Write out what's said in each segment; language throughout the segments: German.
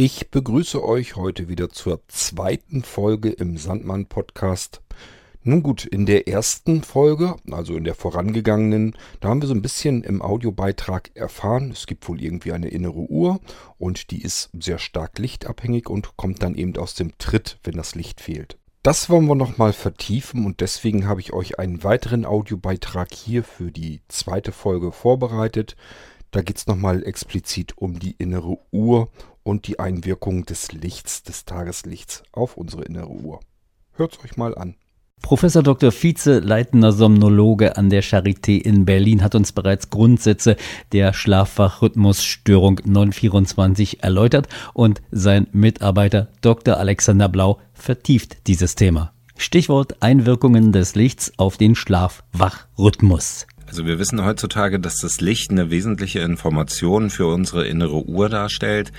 Ich begrüße euch heute wieder zur zweiten Folge im Sandmann Podcast. Nun gut, in der ersten Folge, also in der vorangegangenen, da haben wir so ein bisschen im Audiobeitrag erfahren, es gibt wohl irgendwie eine innere Uhr und die ist sehr stark lichtabhängig und kommt dann eben aus dem Tritt, wenn das Licht fehlt. Das wollen wir nochmal vertiefen und deswegen habe ich euch einen weiteren Audiobeitrag hier für die zweite Folge vorbereitet. Da geht es nochmal explizit um die innere Uhr und die Einwirkung des Lichts, des Tageslichts auf unsere innere Uhr. Hört's euch mal an. Professor Dr. Vize, leitender Somnologe an der Charité in Berlin, hat uns bereits Grundsätze der Schlafwachrhythmusstörung 924 erläutert und sein Mitarbeiter Dr. Alexander Blau vertieft dieses Thema. Stichwort Einwirkungen des Lichts auf den Schlafwachrhythmus. Also wir wissen heutzutage, dass das Licht eine wesentliche Information für unsere innere Uhr darstellt.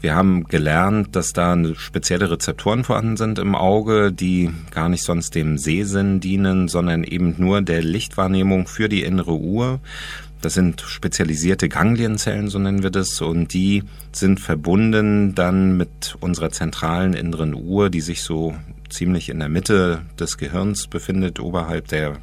Wir haben gelernt, dass da spezielle Rezeptoren vorhanden sind im Auge, die gar nicht sonst dem Sehsinn dienen, sondern eben nur der Lichtwahrnehmung für die innere Uhr. Das sind spezialisierte Ganglienzellen, so nennen wir das, und die sind verbunden dann mit unserer zentralen inneren Uhr, die sich so ziemlich in der Mitte des Gehirns befindet, oberhalb der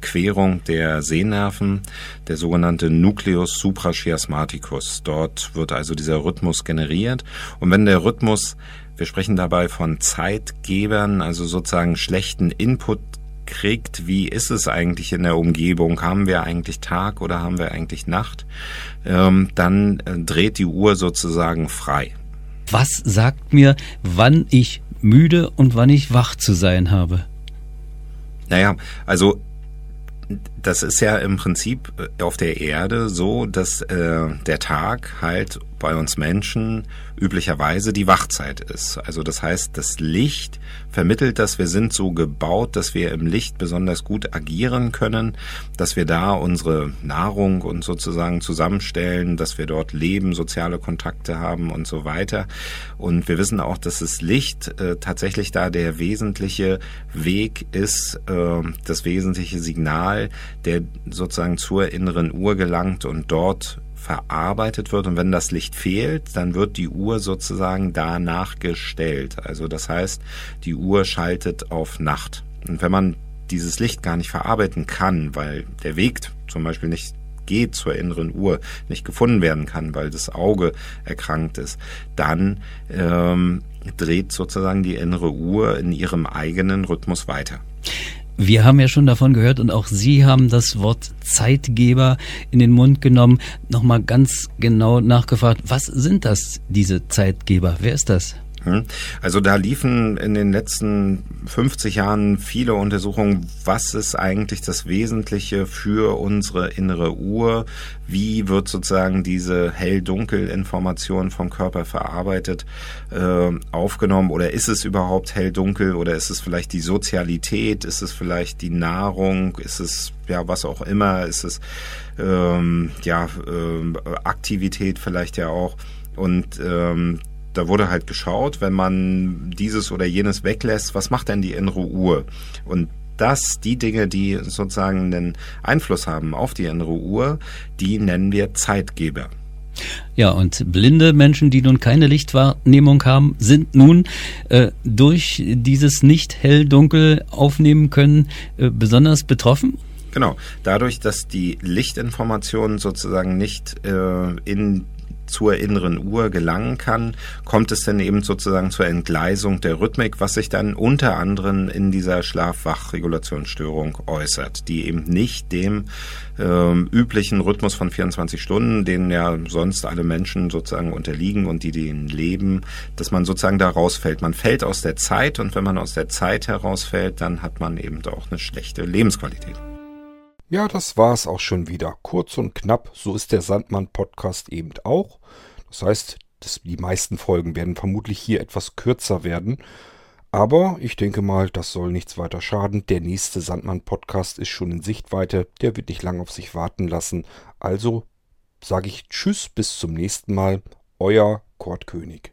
Querung der Sehnerven, der sogenannte Nucleus suprachiasmaticus. Dort wird also dieser Rhythmus generiert. Und wenn der Rhythmus, wir sprechen dabei von Zeitgebern, also sozusagen schlechten Input kriegt, wie ist es eigentlich in der Umgebung? Haben wir eigentlich Tag oder haben wir eigentlich Nacht? Ähm, dann äh, dreht die Uhr sozusagen frei. Was sagt mir, wann ich müde und wann ich wach zu sein habe? Naja, also das ist ja im Prinzip äh, auf der Erde so, dass äh, der Tag halt bei uns Menschen üblicherweise die Wachzeit ist. Also das heißt, das Licht vermittelt das, wir sind so gebaut, dass wir im Licht besonders gut agieren können, dass wir da unsere Nahrung und sozusagen zusammenstellen, dass wir dort leben, soziale Kontakte haben und so weiter. Und wir wissen auch, dass das Licht äh, tatsächlich da der wesentliche Weg ist, äh, das wesentliche Signal, der sozusagen zur inneren Uhr gelangt und dort verarbeitet wird. Und wenn das Licht fehlt, dann wird die Uhr sozusagen danach gestellt. Also das heißt, die Uhr schaltet auf Nacht. Und wenn man dieses Licht gar nicht verarbeiten kann, weil der Weg zum Beispiel nicht geht zur inneren Uhr, nicht gefunden werden kann, weil das Auge erkrankt ist, dann ähm, dreht sozusagen die innere Uhr in ihrem eigenen Rhythmus weiter. Wir haben ja schon davon gehört und auch Sie haben das Wort Zeitgeber in den Mund genommen. Nochmal ganz genau nachgefragt, was sind das, diese Zeitgeber? Wer ist das? Hm? Also da liefen in den letzten 50 Jahren viele Untersuchungen, was ist eigentlich das Wesentliche für unsere innere Uhr? Wie wird sozusagen diese Hell-Dunkel-Information vom Körper verarbeitet, äh, aufgenommen? Oder ist es überhaupt hell-dunkel? Oder ist es vielleicht die Sozialität? Ist es vielleicht die Nahrung? Ist es ja was auch immer? Ist es ähm, ja äh, Aktivität vielleicht ja auch? Und ähm, da wurde halt geschaut, wenn man dieses oder jenes weglässt, was macht denn die innere Uhr? Und das, die Dinge, die sozusagen einen Einfluss haben auf die innere Uhr, die nennen wir Zeitgeber. Ja, und blinde Menschen, die nun keine Lichtwahrnehmung haben, sind nun äh, durch dieses nicht hell-dunkel aufnehmen können äh, besonders betroffen? Genau, dadurch, dass die Lichtinformation sozusagen nicht äh, in zur inneren Uhr gelangen kann, kommt es dann eben sozusagen zur Entgleisung der Rhythmik, was sich dann unter anderem in dieser Schlaf-Wach-Regulationsstörung äußert, die eben nicht dem ähm, üblichen Rhythmus von 24 Stunden, den ja sonst alle Menschen sozusagen unterliegen und die den leben, dass man sozusagen da rausfällt. Man fällt aus der Zeit und wenn man aus der Zeit herausfällt, dann hat man eben auch eine schlechte Lebensqualität. Ja, das war's auch schon wieder. Kurz und knapp, so ist der Sandmann-Podcast eben auch. Das heißt, das, die meisten Folgen werden vermutlich hier etwas kürzer werden. Aber ich denke mal, das soll nichts weiter schaden. Der nächste Sandmann-Podcast ist schon in Sichtweite. Der wird nicht lang auf sich warten lassen. Also sage ich Tschüss, bis zum nächsten Mal. Euer Kurt König.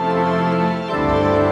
thank you